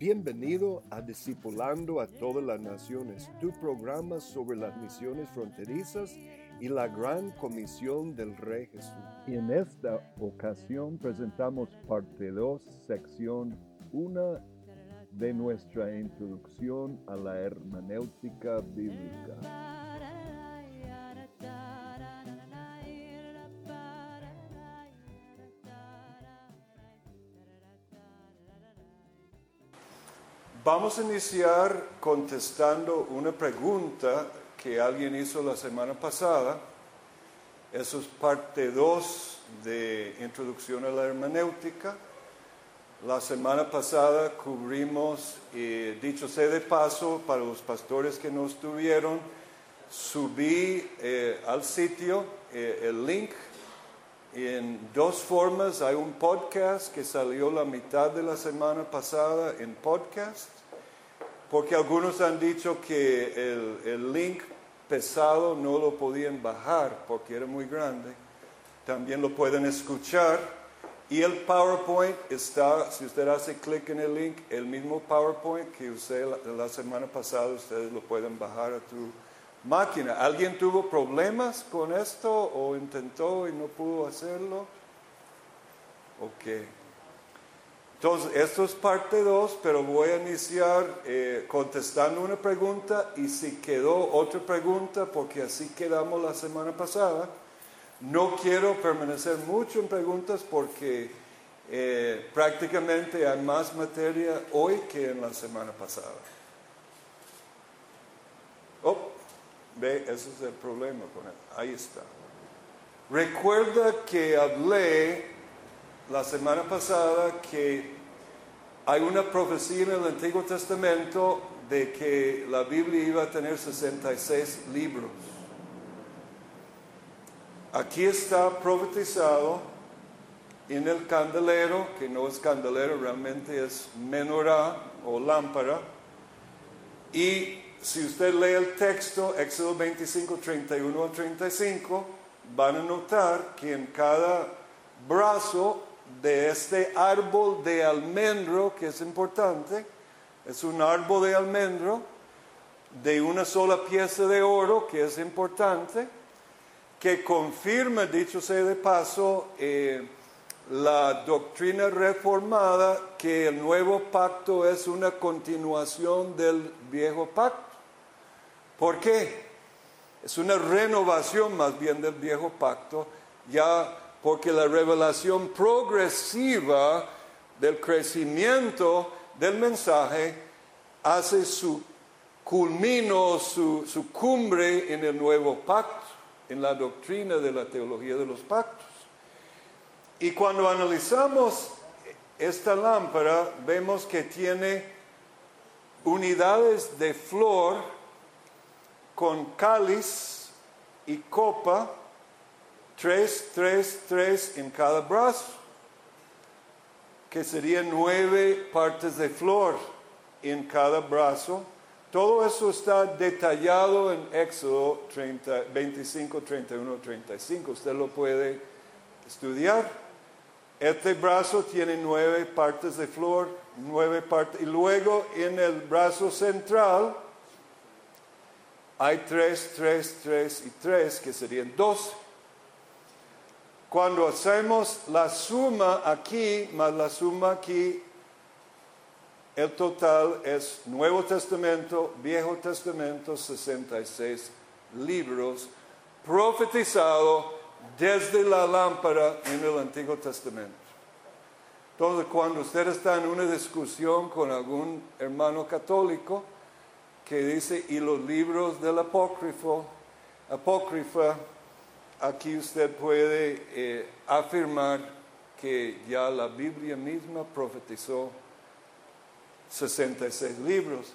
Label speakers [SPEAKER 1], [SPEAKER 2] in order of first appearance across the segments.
[SPEAKER 1] Bienvenido a Discipulando a todas las naciones, tu programa sobre las misiones fronterizas y la gran comisión del Rey Jesús.
[SPEAKER 2] En esta ocasión presentamos parte 2, sección 1 de nuestra introducción a la hermenéutica bíblica.
[SPEAKER 1] Vamos a iniciar contestando una pregunta que alguien hizo la semana pasada. Eso es parte 2 de Introducción a la Hermenéutica. La semana pasada cubrimos, eh, dicho sea de paso, para los pastores que no estuvieron, subí eh, al sitio eh, el link en dos formas. Hay un podcast que salió la mitad de la semana pasada en podcast, porque algunos han dicho que el, el link pesado no lo podían bajar porque era muy grande. También lo pueden escuchar. Y el PowerPoint está, si usted hace clic en el link, el mismo PowerPoint que usé la, la semana pasada, ustedes lo pueden bajar a tu máquina. ¿Alguien tuvo problemas con esto o intentó y no pudo hacerlo? Ok. Entonces, esto es parte 2, pero voy a iniciar eh, contestando una pregunta y si quedó otra pregunta, porque así quedamos la semana pasada, no quiero permanecer mucho en preguntas porque eh, prácticamente hay más materia hoy que en la semana pasada. Oh, Ve, ese es el problema con él. Ahí está. Recuerda que hablé la semana pasada que hay una profecía en el Antiguo Testamento de que la Biblia iba a tener 66 libros. Aquí está profetizado en el candelero, que no es candelero, realmente es menorá o lámpara, y si usted lee el texto, Éxodo 25, 31 a 35, van a notar que en cada brazo de este árbol de almendro, que es importante, es un árbol de almendro de una sola pieza de oro, que es importante, que confirma, dicho sea de paso, eh, la doctrina reformada que el nuevo pacto es una continuación del viejo pacto. ¿Por qué? Es una renovación más bien del viejo pacto, ya porque la revelación progresiva del crecimiento del mensaje hace su culmino, su, su cumbre en el nuevo pacto, en la doctrina de la teología de los pactos. Y cuando analizamos esta lámpara, vemos que tiene unidades de flor con cáliz y copa, tres, tres, tres en cada brazo, que serían nueve partes de flor en cada brazo. Todo eso está detallado en Éxodo 30, 25, 31, 35. Usted lo puede estudiar. Este brazo tiene nueve partes de flor, nueve partes. Y luego en el brazo central hay tres, tres, tres y tres, que serían dos. Cuando hacemos la suma aquí más la suma aquí, el total es Nuevo Testamento, Viejo Testamento, 66 libros, profetizado desde la lámpara en el Antiguo Testamento. Entonces, cuando usted está en una discusión con algún hermano católico que dice, y los libros del apócrifo, apócrifa, aquí usted puede eh, afirmar que ya la Biblia misma profetizó 66 libros.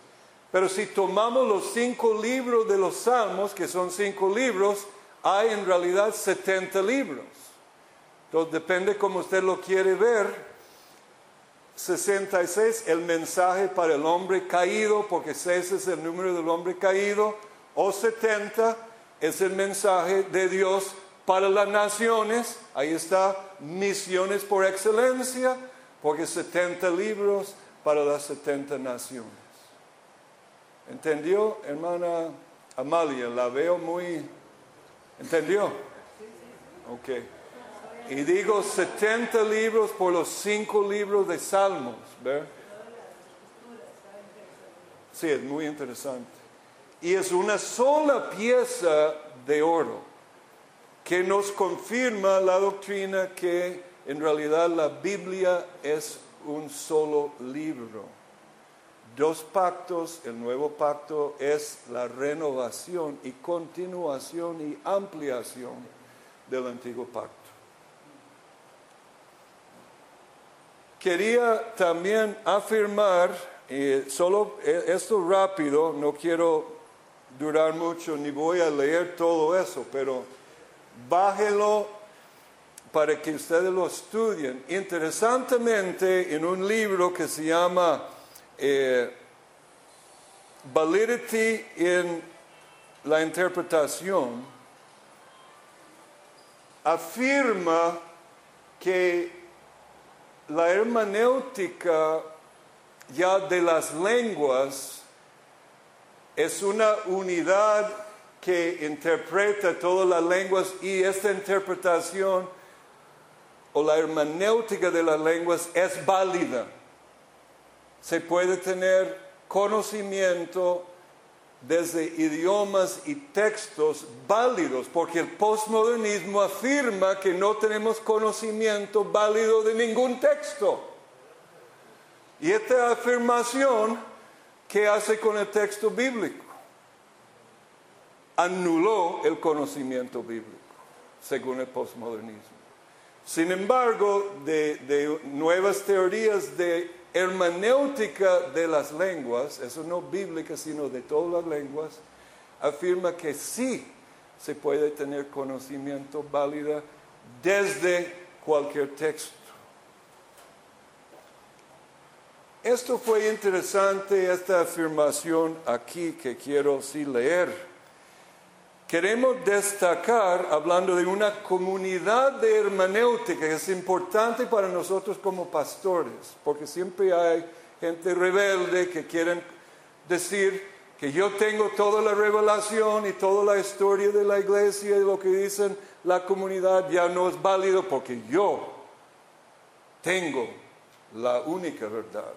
[SPEAKER 1] Pero si tomamos los cinco libros de los Salmos, que son cinco libros, hay en realidad 70 libros. Entonces depende cómo usted lo quiere ver. 66, el mensaje para el hombre caído, porque 6 es el número del hombre caído, o 70 es el mensaje de Dios para las naciones. Ahí está, misiones por excelencia, porque 70 libros para las 70 naciones. ¿Entendió, hermana Amalia? La veo muy ¿Entendió? Ok. Y digo 70 libros por los 5 libros de Salmos. ¿ver? Sí, es muy interesante. Y es una sola pieza de oro que nos confirma la doctrina que en realidad la Biblia es un solo libro dos pactos, el nuevo pacto es la renovación y continuación y ampliación del antiguo pacto. Quería también afirmar, solo e, esto rápido, no quiero durar mucho ni voy a leer todo eso, pero bájelo para que ustedes lo estudien. Interesantemente, en un libro que se llama eh, validity en la interpretación afirma que la hermenéutica ya de las lenguas es una unidad que interpreta todas las lenguas y esta interpretación o la hermenéutica de las lenguas es válida se puede tener conocimiento desde idiomas y textos válidos, porque el postmodernismo afirma que no tenemos conocimiento válido de ningún texto. Y esta afirmación, ¿qué hace con el texto bíblico? Anuló el conocimiento bíblico, según el postmodernismo. Sin embargo, de, nuevas teorías de hermenéutica de las lenguas, eso no bíblica, sino de todas las lenguas, afirma que sí se puede tener conocimiento válido desde cualquier texto. Esto fue interesante, esta afirmación aquí que quiero sí leer. Queremos destacar, hablando de una comunidad de hermenéutica, que es importante para nosotros como pastores, porque siempre hay gente rebelde que quieren decir que yo tengo toda la revelación y toda la historia de la iglesia y lo que dicen la comunidad ya no es válido porque yo tengo la única verdad.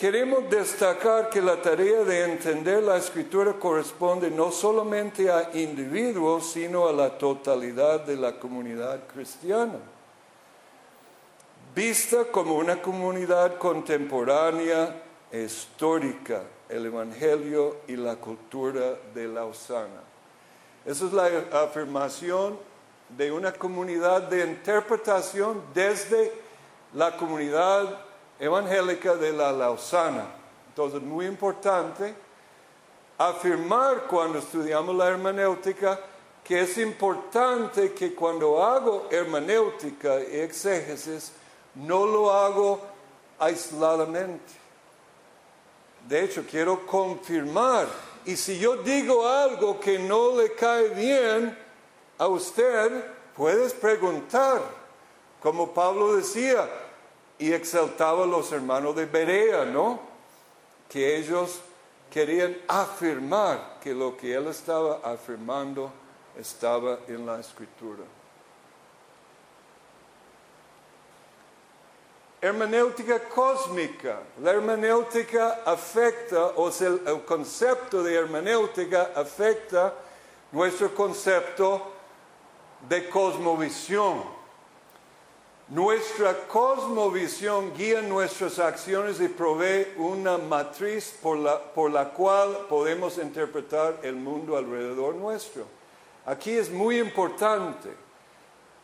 [SPEAKER 1] Queremos destacar que la tarea de entender la escritura corresponde no solamente a individuos, sino a la totalidad de la comunidad cristiana. Vista como una comunidad contemporánea, histórica, el Evangelio y la cultura de la Osana. Esa es la afirmación de una comunidad de interpretación desde la comunidad evangélica de la Lausana. Entonces, muy importante afirmar cuando estudiamos la hermenéutica que es importante que cuando hago hermenéutica y exégesis, no lo hago aisladamente. De hecho, quiero confirmar. Y si yo digo algo que no le cae bien a usted, puedes preguntar, como Pablo decía, y exaltaba a los hermanos de Berea, ¿no? Que ellos querían afirmar que lo que él estaba afirmando estaba en la escritura. Hermenéutica cósmica. La hermenéutica afecta, o sea, el, concepto de hermenéutica afecta nuestro concepto de cosmovisión. Nuestra cosmovisión guía nuestras acciones y provee una matriz por la, por la cual podemos interpretar el mundo alrededor nuestro. Aquí es muy importante.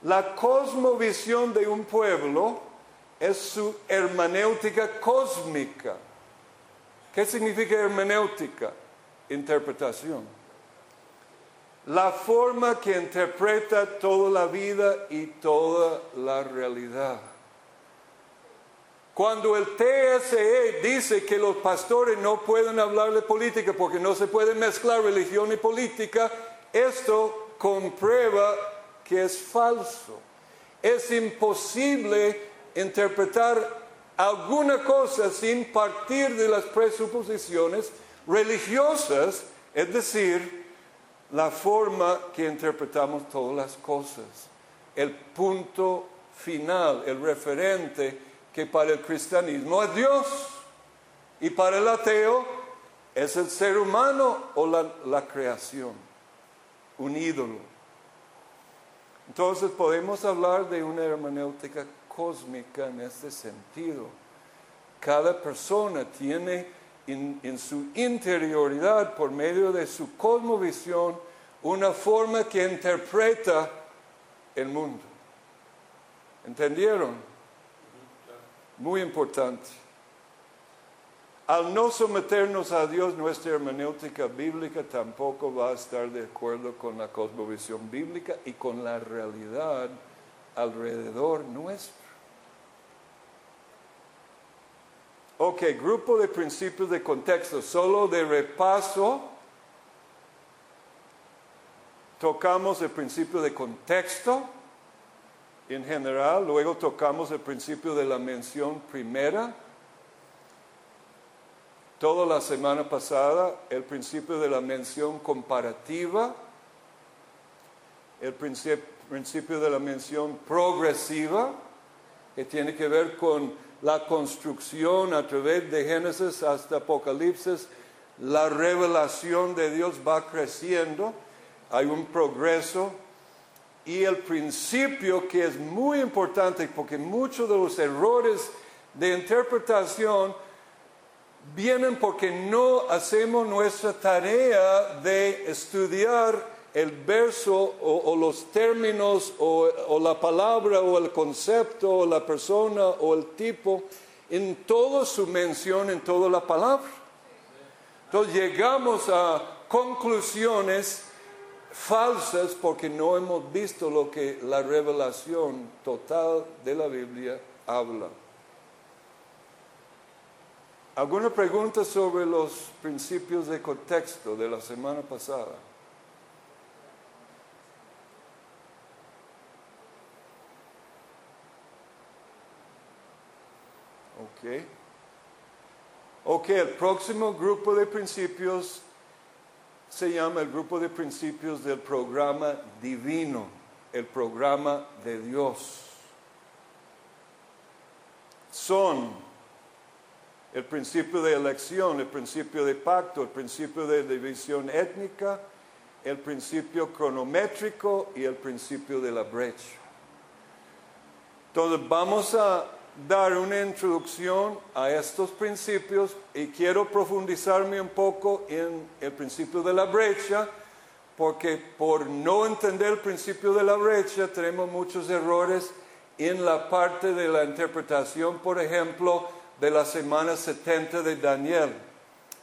[SPEAKER 1] La cosmovisión de un pueblo es su hermenéutica cósmica. ¿Qué significa hermenéutica? Interpretación la forma que interpreta toda la vida y toda la realidad. Cuando el TSE dice que los pastores no pueden hablar de política porque no se puede mezclar religión y política, esto comprueba que es falso. Es imposible interpretar alguna cosa sin partir de las presuposiciones religiosas, es decir, la forma que interpretamos todas las cosas, el punto final, el referente que para el cristianismo es Dios y para el ateo es el ser humano o la, creación, un ídolo. Entonces podemos hablar de una hermenéutica cósmica en este sentido. Cada persona tiene en, su interioridad, por medio de su cosmovisión, una forma que interpreta el mundo. ¿Entendieron? Muy importante. Al no someternos a Dios, nuestra hermenéutica bíblica tampoco va a estar de acuerdo con la cosmovisión bíblica y con la realidad alrededor nuestro. Ok, grupo de principios de contexto, solo de repaso. Tocamos el principio de contexto en general, luego tocamos el principio de la mención primera. Toda la semana pasada el principio de la mención comparativa, el principio de la mención progresiva, que tiene que ver con la construcción a través de Génesis hasta Apocalipsis, la revelación de Dios va creciendo, hay un progreso y el principio que es muy importante porque muchos de los errores de interpretación vienen porque no hacemos nuestra tarea de estudiar el verso o, los términos o, la palabra o el concepto o la persona o el tipo en toda su mención, en toda la palabra. Entonces llegamos a conclusiones falsas porque no hemos visto lo que la revelación total de la Biblia habla. ¿Alguna pregunta sobre los principios de contexto de la semana pasada? Ok, el próximo grupo de principios se llama el grupo de principios del programa divino, el programa de Dios. Son el principio de elección, el principio de pacto, el principio de división étnica, el principio cronométrico y el principio de la brecha. Entonces vamos a dar una introducción a estos principios y quiero profundizarme un poco en el principio de la brecha, porque por no entender el principio de la brecha tenemos muchos errores en la parte de la interpretación, por ejemplo, de la semana 70 de Daniel.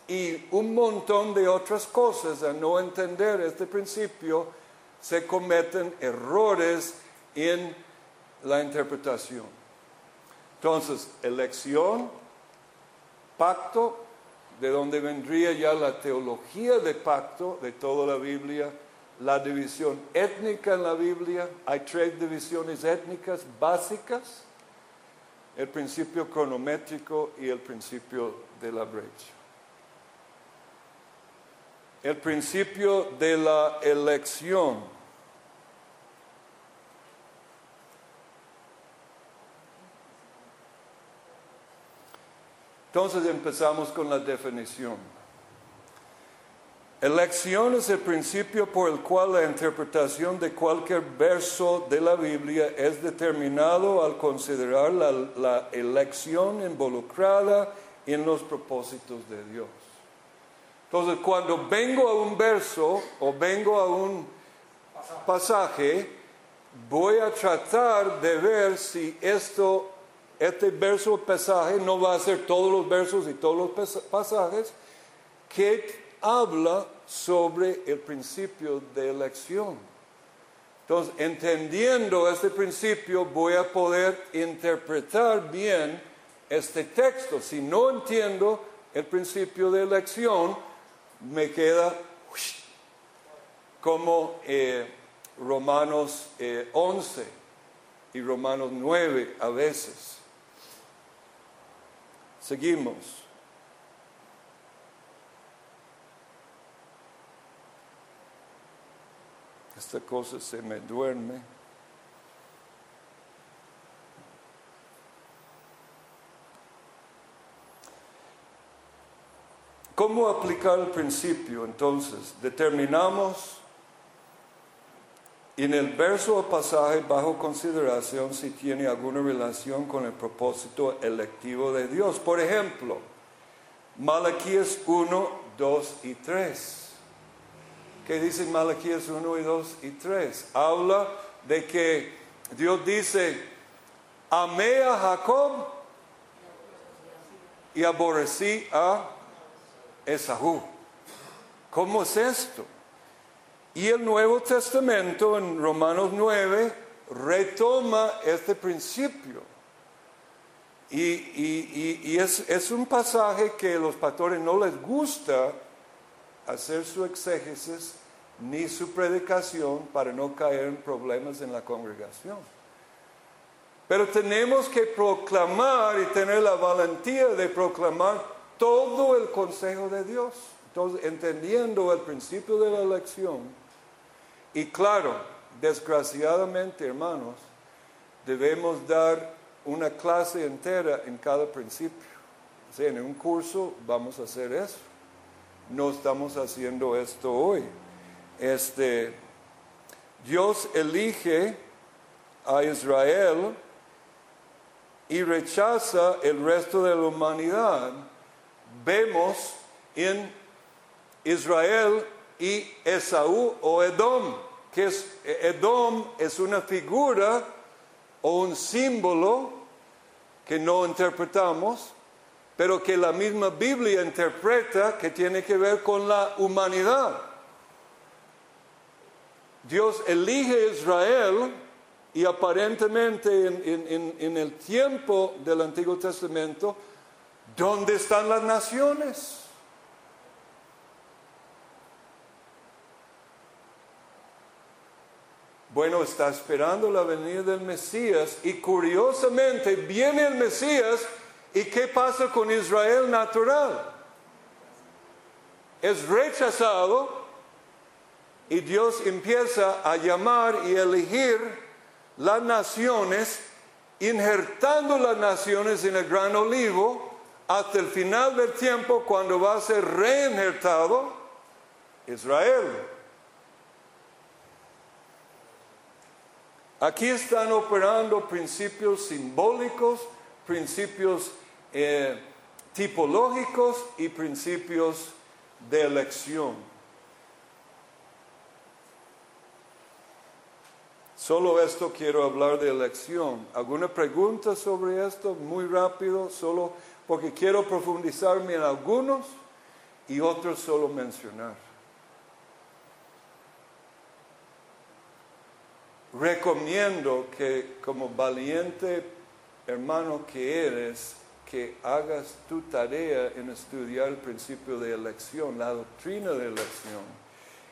[SPEAKER 1] y un montón de otras cosas. A no entender este principio, se cometen errores en la interpretación. Entonces, elección, pacto, de donde vendría ya la teología de pacto de toda la Biblia, la división étnica en la Biblia, hay tres divisiones étnicas básicas, el principio cronométrico y el principio de la brecha. El principio de la elección. Entonces empezamos con la definición. Elección es el principio por el cual la interpretación de cualquier verso de la Biblia es determinado al considerar la, la elección involucrada en los propósitos de Dios. Entonces, cuando vengo a un verso o vengo a un pasaje, voy a tratar de ver si esto este verso pasaje no va a ser todos los versos y todos los pasajes que habla sobre el principio de elección. Entonces, entendiendo este principio, voy a poder interpretar bien este texto. Si no entiendo el principio de elección, me queda como eh, Romanos 11 eh, y Romanos 9 a veces. Seguimos. Esta cosa se me duerme. ¿Cómo aplicar el principio? Entonces, determinamos en el verso o pasaje bajo consideración si tiene alguna relación con el propósito electivo de Dios. Por ejemplo, Malaquías 1, 2 y 3. ¿Qué dicen Malaquías 1 y 2 y 3? Habla de que Dios dice, amé a Jacob y aborrecí a Esaú. ¿Cómo es esto? Y el Nuevo Testamento en Romanos 9 retoma este principio. Y, es, un pasaje que a los pastores no les gusta hacer su exégesis ni su predicación para no caer en problemas en la congregación. Pero tenemos que proclamar y tener la valentía de proclamar todo el consejo de Dios. Entonces, entendiendo el principio de la elección, y claro, desgraciadamente, hermanos, debemos dar una clase entera en cada principio. O sea, en un curso vamos a hacer eso. No estamos haciendo esto hoy. Este, Dios elige a Israel y rechaza el resto de la humanidad. Vemos en Israel y Esaú o Edom, que es, Edom es una figura o un símbolo que no interpretamos, pero que la misma Biblia interpreta que tiene que ver con la humanidad. Dios elige a Israel y aparentemente en, en el tiempo del Antiguo Testamento, ¿dónde están las naciones? Bueno, está esperando la venida del Mesías y curiosamente viene el Mesías y ¿qué pasa con Israel natural? Es rechazado y Dios empieza a llamar y elegir las naciones, injertando las naciones en el gran olivo hasta el final del tiempo cuando va a ser reinjertado Israel. Aquí están operando principios simbólicos, principios eh, tipológicos y principios de elección. Solo esto quiero hablar de elección. ¿Alguna pregunta sobre esto? Muy rápido, solo porque quiero profundizarme en algunos y otros solo mencionar. Recomiendo que como valiente hermano que eres, que hagas tu tarea en estudiar el principio de elección, la doctrina de elección,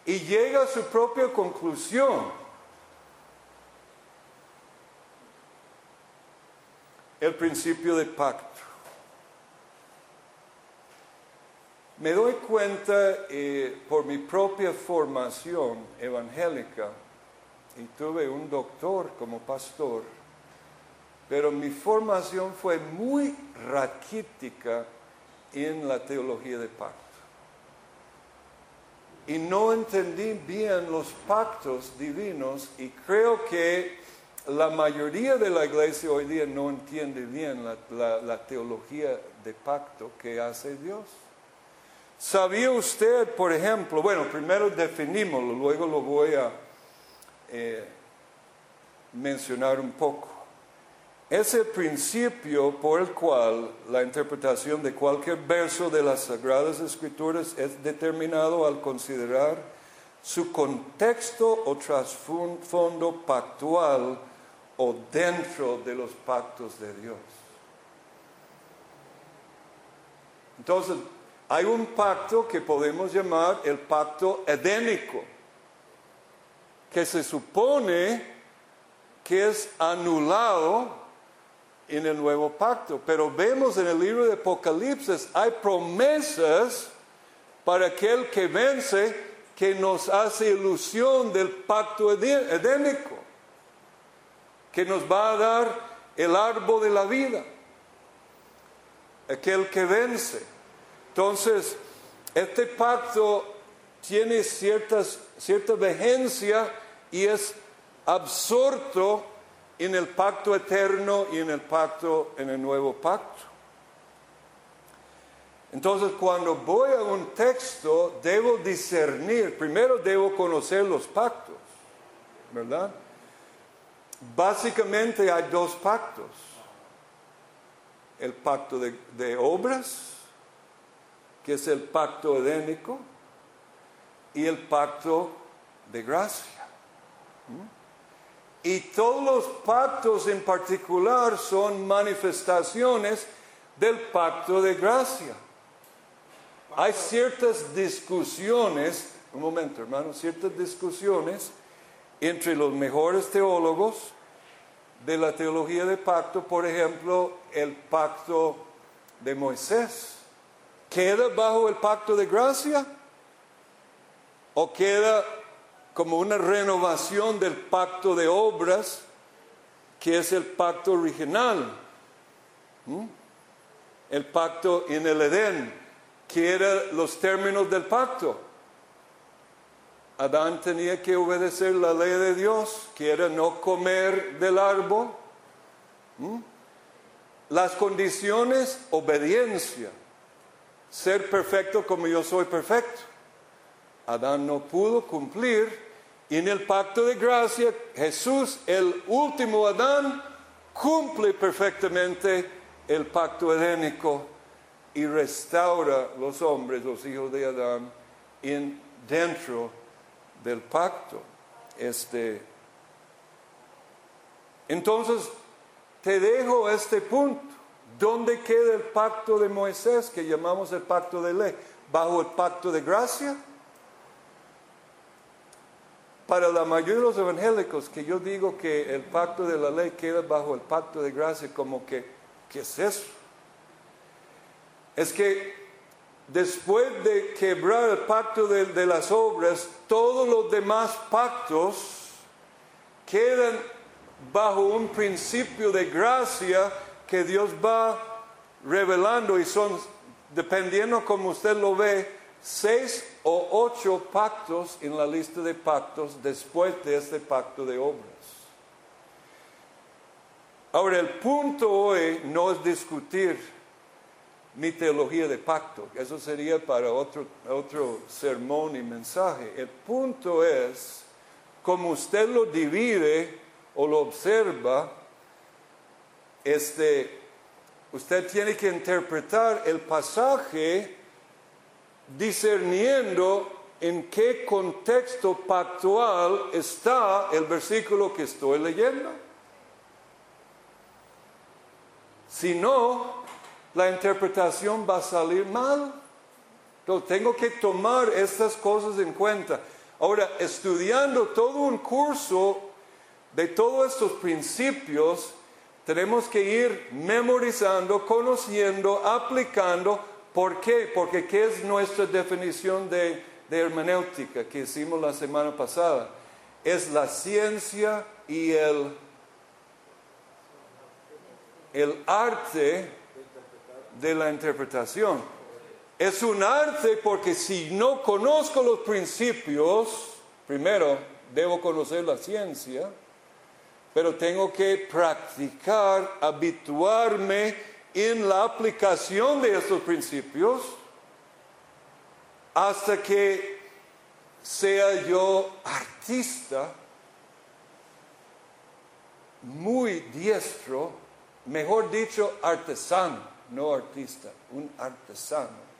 [SPEAKER 1] y llega a su propia conclusión. El principio de pacto. Me doy cuenta eh, por mi propia formación evangélica, y tuve un doctor como pastor, pero mi formación fue muy raquítica en la teología de pacto. Y no entendí bien los pactos divinos y creo que la mayoría de la iglesia hoy día no entiende bien la teología de pacto que hace Dios. ¿Sabía usted, por ejemplo, bueno, primero definimoslo, luego lo voy a eh, mencionar un poco? Es el principio por el cual la interpretación de cualquier verso de las Sagradas Escrituras es determinado al considerar su contexto o trasfondo pactual o dentro de los pactos de Dios. Entonces, hay un pacto que podemos llamar el pacto edénico, que se supone que es anulado en el nuevo pacto. Pero vemos en el libro de Apocalipsis, hay promesas para aquel que vence que nos hace ilusión del pacto edénico, que nos va a dar el árbol de la vida, aquel que vence. Entonces, este pacto tiene ciertas, cierta vigencia y es absorto en el pacto eterno y en el pacto, en el nuevo pacto. Entonces, cuando voy a un texto, debo discernir, primero debo conocer los pactos, ¿verdad? Básicamente hay dos pactos. El pacto de, de obras que es el pacto edénico, y el pacto de gracia. ¿Mm? Y todos los pactos en particular son manifestaciones del pacto de gracia. Hay ciertas discusiones, un momento hermano, ciertas discusiones entre los mejores teólogos de la teología de pacto, por ejemplo, el pacto de Moisés ¿Queda bajo el pacto de gracia? ¿O queda como una renovación del pacto de obras, que es el pacto original? El pacto en el Edén, que eran los términos del pacto. Adán tenía que obedecer la ley de Dios, que era no comer del árbol. Las condiciones, obediencia ser perfecto como yo soy perfecto. Adán no pudo cumplir en el pacto de gracia Jesús, el último Adán, cumple perfectamente el pacto edénico y restaura los hombres, los hijos de Adán, en, dentro del pacto. Este, entonces, te dejo este punto. ¿Dónde queda el pacto de Moisés que llamamos el pacto de ley? ¿Bajo el pacto de gracia? Para la mayoría de los evangélicos que yo digo que el pacto de la ley queda bajo el pacto de gracia, como que, ¿qué es eso? Es que después de quebrar el pacto de, las obras, todos los demás pactos quedan bajo un principio de gracia que Dios va revelando y son, dependiendo como usted lo ve, seis o ocho pactos en la lista de pactos después de este pacto de obras. Ahora, el punto hoy no es discutir mi teología de pacto, eso sería para otro, otro sermón y mensaje. El punto es, como usted lo divide o lo observa, este, usted tiene que interpretar el pasaje discerniendo en qué contexto pactual está el versículo que estoy leyendo. Si no, la interpretación va a salir mal. Entonces tengo que tomar estas cosas en cuenta. Ahora, estudiando todo un curso de todos estos principios, tenemos que ir memorizando, conociendo, aplicando. ¿Por qué? Porque ¿qué es nuestra definición de, de hermenéutica que hicimos la semana pasada? Es la ciencia y el, el arte de la interpretación. Es un arte porque si no conozco los principios, primero debo conocer la ciencia, pero tengo que practicar, habituarme en la aplicación de esos principios hasta que sea yo artista muy diestro, mejor dicho, artesano, no artista, un artesano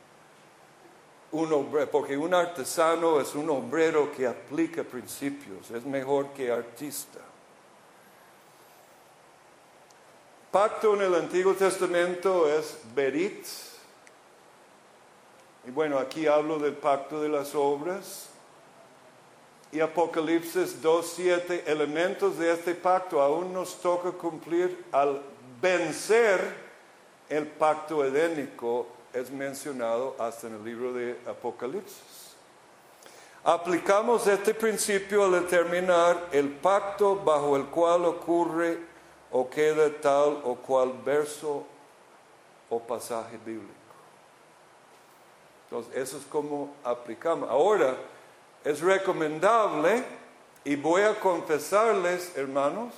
[SPEAKER 1] un obrero, porque un artesano es un obrero que aplica principios, es mejor que artista. Pacto en el Antiguo Testamento es berit. Y bueno, aquí hablo del pacto de las obras. Y Apocalipsis 2.7, elementos de este pacto aún nos toca cumplir al vencer el pacto edénico es mencionado hasta en el libro de Apocalipsis. Aplicamos este principio al determinar el pacto bajo el cual ocurre o queda tal o cual verso o pasaje bíblico. Entonces, eso es como aplicamos. Ahora, es recomendable, y voy a confesarles, hermanos,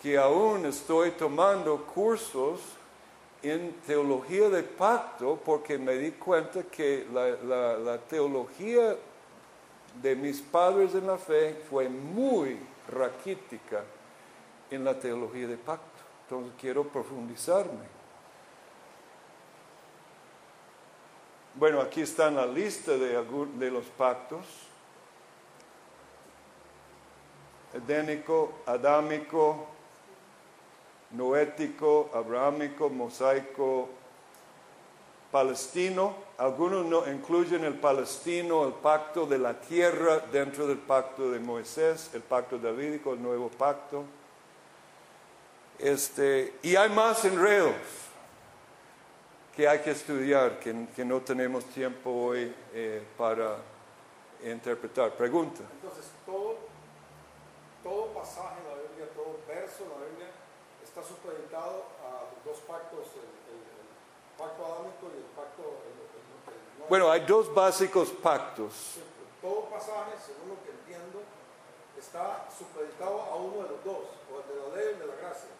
[SPEAKER 1] que aún estoy tomando cursos en teología de pacto porque me di cuenta que la, teología de mis padres en la fe fue muy raquítica en la teología de pacto. Entonces quiero profundizarme. Bueno, aquí está la lista de, de los pactos. Edénico, adámico, noético, abrahámico, mosaico, palestino. Algunos no incluyen el palestino, el pacto de la tierra dentro del pacto de Moisés, el pacto davídico, el nuevo pacto. Este, y hay más enredos que hay que estudiar, que, no tenemos tiempo hoy eh, para interpretar. Pregunta.
[SPEAKER 3] Entonces, todo, todo pasaje en la Biblia, todo verso en la Biblia está supeditado a dos pactos, el, pacto adámico y el pacto...
[SPEAKER 1] bueno, hay dos básicos pactos.
[SPEAKER 3] todo pasaje, según lo que entiendo, está supeditado a uno de los dos, o el de la ley o el de la gracia.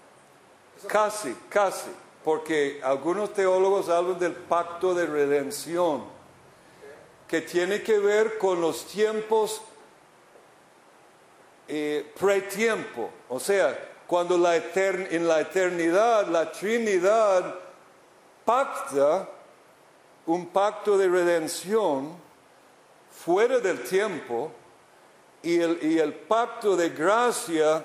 [SPEAKER 1] Casi, casi, porque algunos teólogos hablan del pacto de redención, que tiene que ver con los tiempos eh, pretiempo, o sea, cuando la en la eternidad la Trinidad pacta un pacto de redención fuera del tiempo y el, pacto de gracia,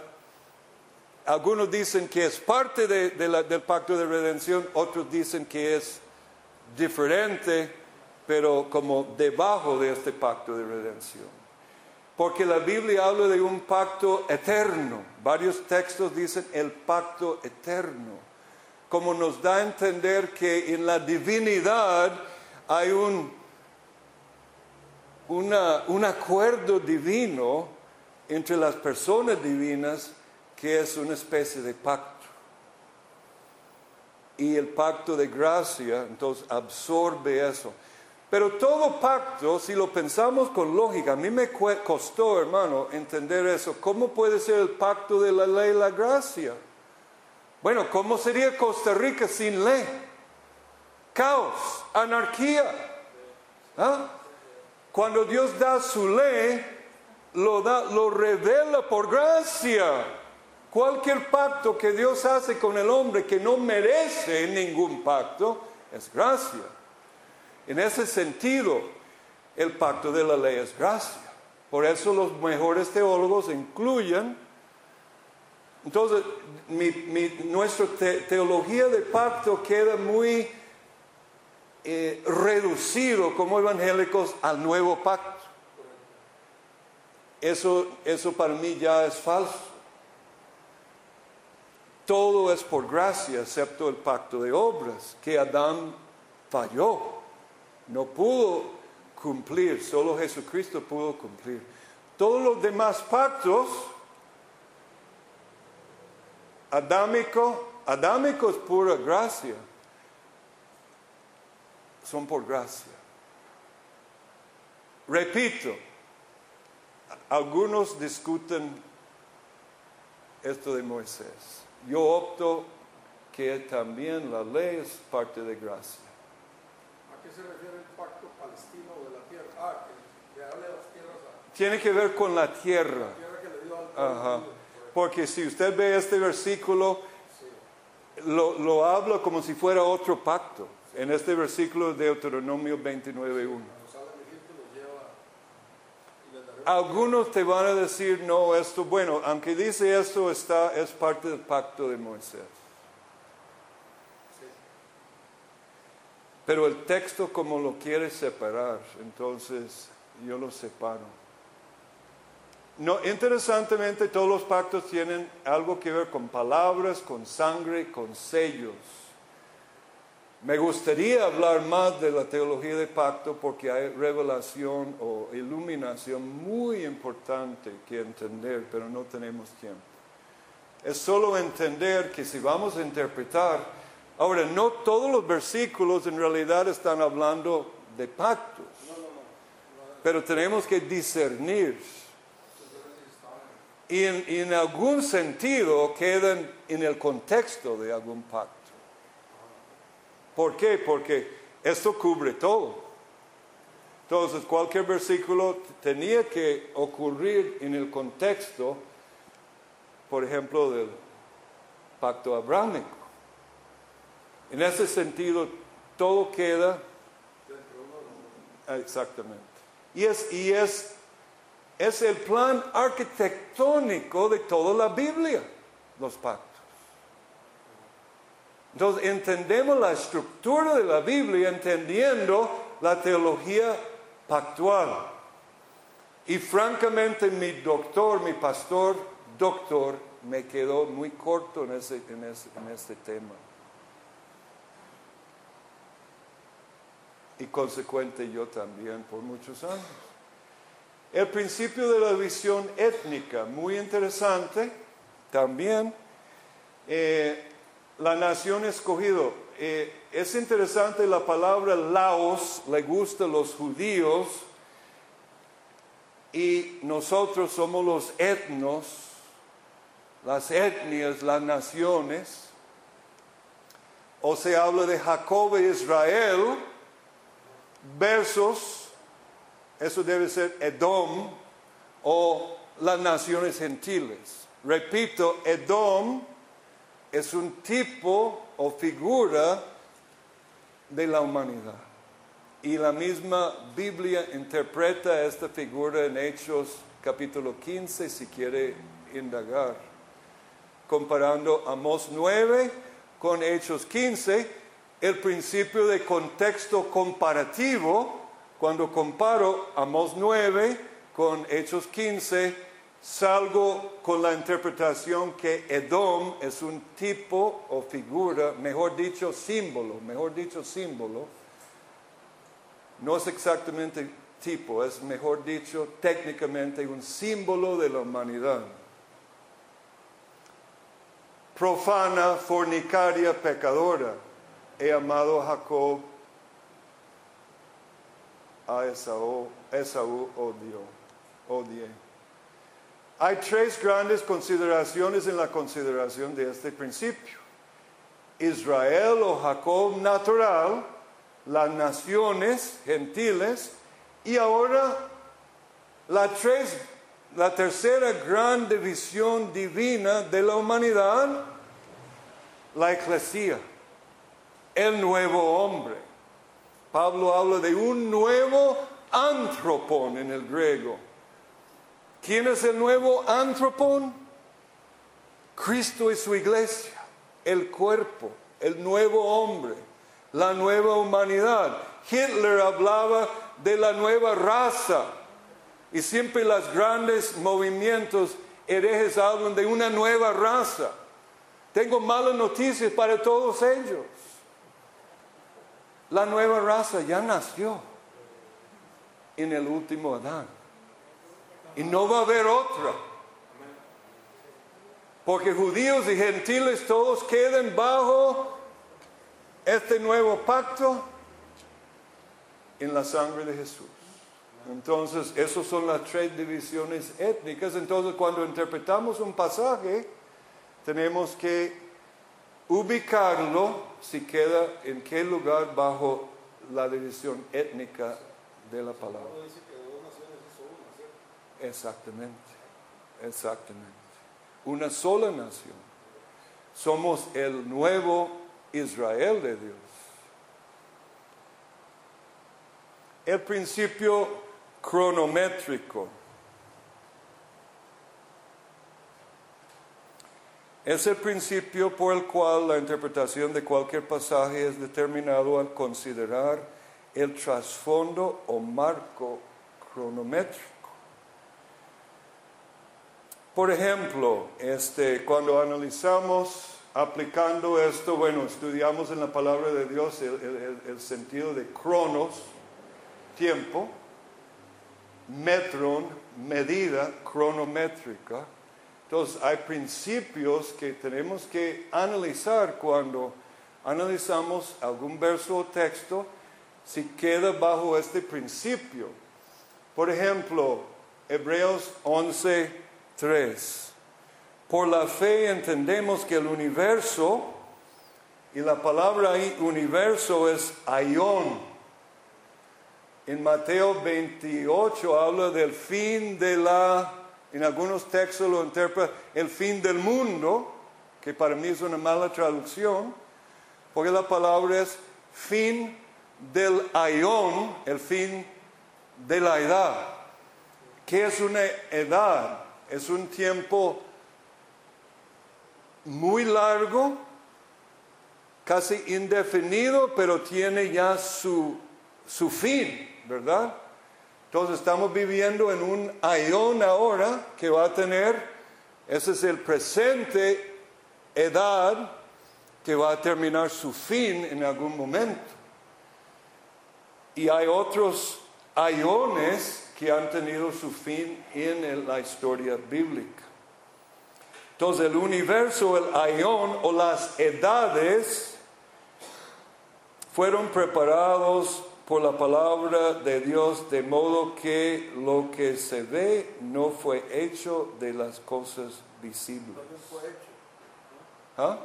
[SPEAKER 1] algunos dicen que es parte del pacto de redención, otros dicen que es diferente, pero como debajo de este pacto de redención. Porque la Biblia habla de un pacto eterno. Varios textos dicen el pacto eterno. Como nos da a entender que en la divinidad hay un, un acuerdo divino entre las personas divinas que es una especie de pacto. Y el pacto de gracia entonces absorbe eso. Pero todo pacto, si lo pensamos con lógica, a mí me costó, hermano, entender eso. ¿Cómo puede ser el pacto de la ley y la gracia? Bueno, ¿cómo sería Costa Rica sin ley? Caos, anarquía. ¿Ah? Cuando Dios da su ley, lo, da, lo revela por gracia. Cualquier pacto que Dios hace con el hombre que no merece ningún pacto es gracia. En ese sentido, el pacto de la ley es gracia. Por eso los mejores teólogos incluyen, entonces mi, nuestra te- teología de pacto queda muy eh, reducido como evangélicos al nuevo pacto. Eso, eso para mí ya es falso. Todo es por gracia, excepto el pacto de obras, que Adán falló. No pudo cumplir, solo Jesucristo pudo cumplir. Todos los demás pactos, adámico, adámico es pura gracia, son por gracia. Repito, algunos discuten esto de Moisés. Yo opto que también la ley es parte de gracia.
[SPEAKER 3] ¿A qué se refiere el pacto palestino de la tierra? Ah, que le darle las tierras a
[SPEAKER 1] Tiene que ver con la tierra.
[SPEAKER 3] la tierra que le dio al
[SPEAKER 1] Ajá. Porque si usted ve este versículo, lo, lo habla como si fuera otro pacto. En este versículo de Deuteronomio 29.1.
[SPEAKER 3] Cuando sale de Egipto los lleva y les daré
[SPEAKER 1] Algunos te van a decir, no, esto, bueno, aunque dice esto, está, es parte del pacto de Moisés. Pero el texto como lo quiere separar, entonces yo lo separo. No, interesantemente todos los pactos tienen algo que ver con palabras, con sangre, con sellos. Me gustaría hablar más de la teología de pacto porque hay revelación o iluminación muy importante que entender, pero no tenemos tiempo. Es solo entender que si vamos a interpretar, ahora no todos los versículos en realidad están hablando de pactos, pero tenemos que discernir. Y en, algún sentido quedan en el contexto de algún pacto. ¿Por qué? Porque esto cubre todo. Entonces, cualquier versículo tenía que ocurrir en el contexto, por ejemplo, del pacto abrámico. En ese sentido, todo queda Ah, exactamente. Y es, es el plan arquitectónico de toda la Biblia, los pactos. Entonces entendemos la estructura de la Biblia entendiendo la teología pactual. Y francamente mi doctor, mi pastor, doctor, me quedó muy corto en ese, en ese, en este tema. Y consecuente yo también por muchos años. El principio de la visión étnica, muy interesante también. Eh, la nación escogido. Eh, es interesante la palabra Laos, le gusta a los judíos y nosotros somos los etnos, las etnias, las naciones. O se habla de Jacob e Israel versus, eso debe ser Edom o las naciones gentiles. Repito, Edom es un tipo o figura de la humanidad. Y la misma Biblia interpreta esta figura en Hechos capítulo 15, si quiere indagar. Comparando Amós 9 con Hechos 15, el principio de contexto comparativo, cuando comparo Amós 9 con Hechos 15, salgo con la interpretación que Edom es un tipo o figura, mejor dicho, símbolo, mejor dicho, símbolo. No es exactamente tipo, es mejor dicho, técnicamente un símbolo de la humanidad. Profana, fornicaria, pecadora. He amado a Jacob, a Esaú, Esaú odió, odié. Hay tres grandes consideraciones en la consideración de este principio. Israel o Jacob natural, las naciones gentiles y ahora la, tercera gran división divina de la humanidad, la eclesía, el nuevo hombre. Pablo habla de un nuevo antropón en el griego. ¿Quién es el nuevo antropón? Cristo y su iglesia, el cuerpo, el nuevo hombre, la nueva humanidad. Hitler hablaba de la nueva raza y siempre los grandes movimientos herejes hablan de una nueva raza. Tengo malas noticias para todos ellos. La nueva raza ya nació en el último Adán. Y no va a haber otra. Porque judíos y gentiles todos quedan bajo este nuevo pacto en la sangre de Jesús. Entonces, esas son las tres divisiones étnicas. Entonces, cuando interpretamos un pasaje, tenemos que ubicarlo si queda en qué lugar bajo la división étnica de la palabra. Exactamente, exactamente. Una sola nación. Somos el nuevo Israel de Dios. El principio cronométrico. Es el principio por el cual la interpretación de cualquier pasaje es determinado al considerar el trasfondo o marco cronométrico. Por ejemplo, este, cuando analizamos aplicando esto, bueno, estudiamos en la palabra de Dios el, sentido de cronos, tiempo, metron, medida cronométrica, entonces hay principios que tenemos que analizar cuando analizamos algún verso o texto, si queda bajo este principio. Por ejemplo, Hebreos 11, 3. Por la fe entendemos que el universo, y la palabra universo es aion. En Mateo 28 habla del fin de la en algunos textos lo interpreta el fin del mundo, que para mí es una mala traducción, porque la palabra es fin del aión, el fin de la edad. ¿Qué es una edad? Es un tiempo muy largo, casi indefinido, pero tiene ya su, su fin, ¿verdad? Entonces estamos viviendo en un ayón ahora que va a tener, ese es el presente, edad que va a terminar su fin en algún momento. Y hay otros ayones que han tenido su fin en la historia bíblica. Entonces el universo, el ayón o las edades fueron preparados por la palabra de Dios, de modo que lo que se ve no fue hecho de las cosas visibles. ¿Ah?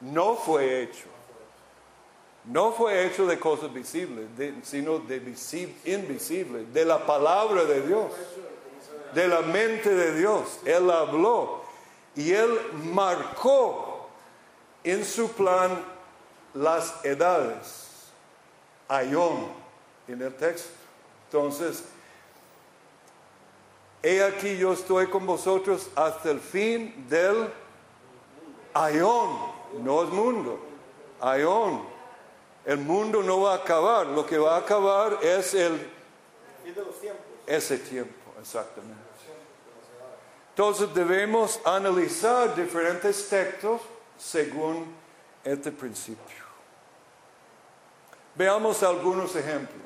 [SPEAKER 1] No fue hecho. No fue hecho de cosas visibles, sino de invisibles, de la palabra de Dios, de la mente de Dios. Él habló y él marcó en su plan las edades. Ayón en el texto. Entonces, he aquí yo estoy con vosotros hasta el fin del ayón, no es mundo, ayón. El mundo no va a acabar, lo que va a acabar es el ese tiempo, exactamente. Entonces debemos analizar diferentes textos según este principio. Veamos algunos ejemplos.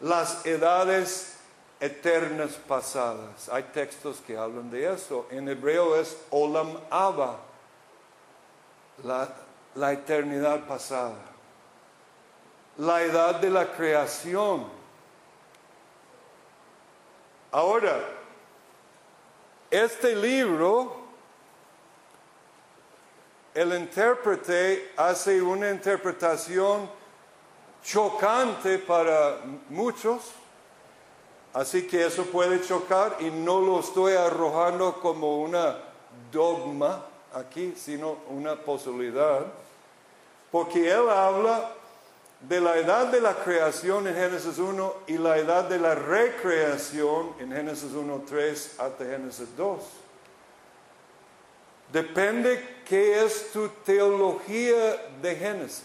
[SPEAKER 1] Las edades eternas pasadas. Hay textos que hablan de eso. En hebreo es Olam Abba, la, eternidad pasada. La edad de la creación. Ahora, este libro, el intérprete hace una interpretación chocante para muchos Así que eso puede chocar y no lo estoy arrojando como una dogma aquí, sino una posibilidad, porque él habla de la edad de la creación en Génesis 1 y la edad de la recreación en Génesis 1, 3 hasta Génesis 2. Depende qué es tu teología de Génesis.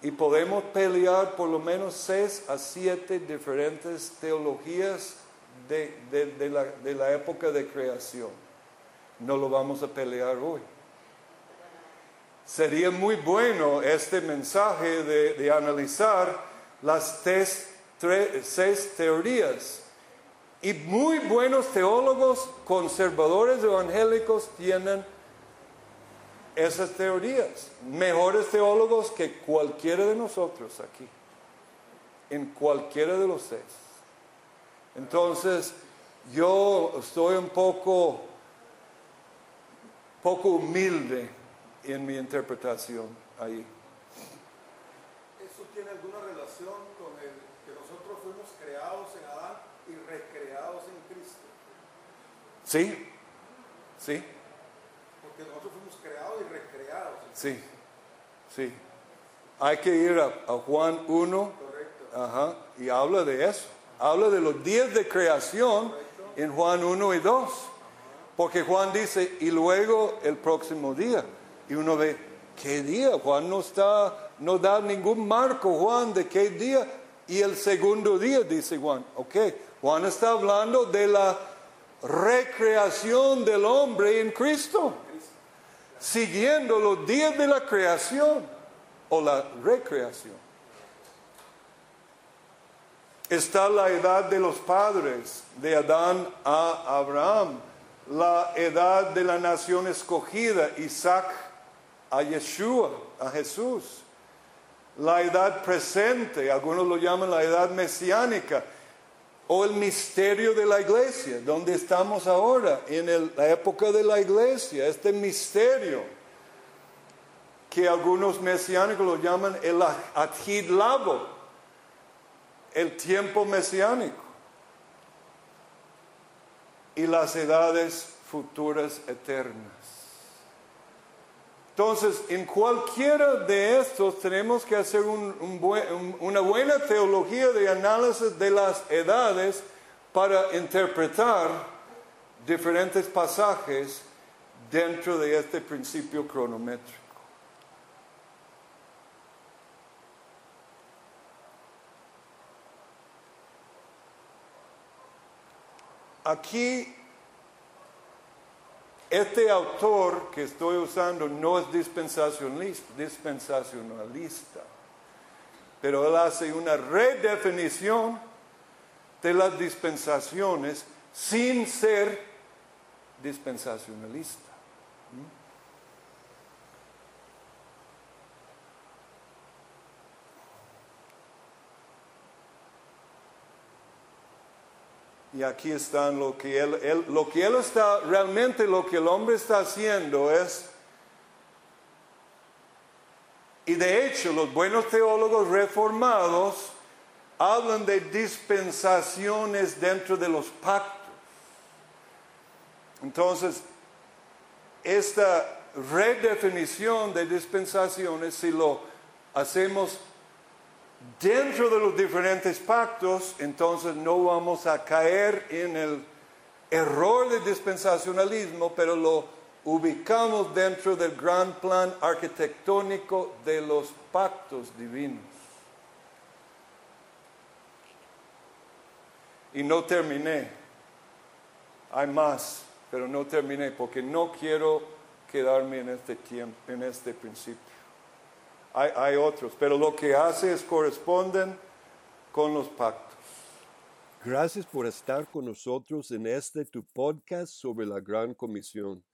[SPEAKER 1] Y podemos pelear por lo menos seis a siete diferentes teologías de la época de creación. No lo vamos a pelear hoy. Sería muy bueno este mensaje de, analizar las seis teorías. Y muy buenos teólogos conservadores evangélicos tienen esas teorías. Mejores teólogos que cualquiera de nosotros aquí. En cualquiera de los seis. Entonces, yo estoy un poco, poco humilde en mi interpretación ahí.
[SPEAKER 3] ¿Eso tiene alguna relación con el que nosotros fuimos creados en Adán y recreados en Cristo?
[SPEAKER 1] Sí, sí.
[SPEAKER 3] Porque nosotros fuimos creados y recreados.
[SPEAKER 1] Sí, sí. Hay que ir a, Juan 1 Ajá, y habla de eso. Habla de los días de creación en Juan 1 y 2. Porque Juan dice, y luego el próximo día. Y uno ve, ¿qué día? Juan no está, no da ningún marco, Juan, de qué día. Y el segundo día, dice Juan. Ok, Juan está hablando de la recreación del hombre en Cristo. Siguiendo los días de la creación o la recreación. Está la edad de los padres, de Adán a Abraham, la edad de la nación escogida, Isaac a Yeshua, a Jesús. La edad presente, algunos lo llaman la edad mesiánica, o el misterio de la iglesia, donde estamos ahora, en la época de la iglesia, este misterio que algunos mesiánicos lo llaman el Lavo, el tiempo mesiánico, y las edades futuras eternas. Entonces, en cualquiera de estos tenemos que hacer una buena teología de análisis de las edades para interpretar diferentes pasajes dentro de este principio cronométrico. Aquí este autor que estoy usando no es dispensacionalista, pero él hace una redefinición de las dispensaciones sin ser dispensacionalista. Y aquí están lo que él, lo que él está, realmente lo que el hombre está haciendo es, y de hecho los buenos teólogos reformados hablan de dispensaciones dentro de los pactos. Entonces, esta redefinición de dispensaciones, si lo hacemos dentro de los diferentes pactos, entonces no vamos a caer en el error de dispensacionalismo, pero lo ubicamos dentro del gran plan arquitectónico de los pactos divinos. Y no terminé. Hay más, pero no terminé porque no quiero quedarme en este tiempo, en este principio hay, otros, pero lo que hace es corresponden con los pactos.
[SPEAKER 2] Gracias por estar con nosotros en este tu podcast sobre la Gran Comisión.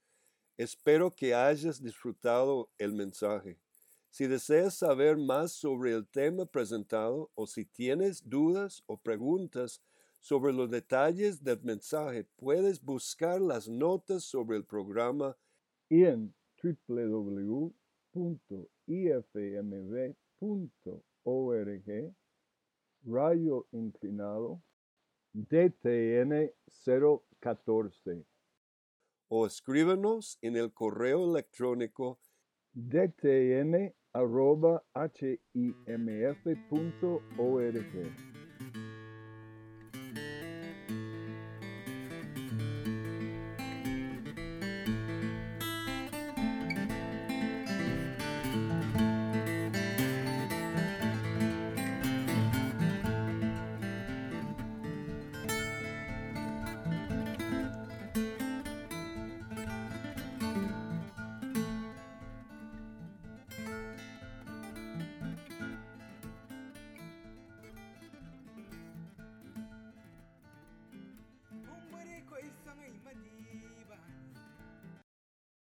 [SPEAKER 2] Espero que hayas disfrutado el mensaje. Si deseas saber más sobre el tema presentado o si tienes dudas o preguntas sobre los detalles del mensaje, puedes buscar las notas sobre el programa en www ifmb.org, rayo inclinado
[SPEAKER 1] DTN 014
[SPEAKER 4] o escríbenos en el correo electrónico
[SPEAKER 1] dtn arroba himf.org.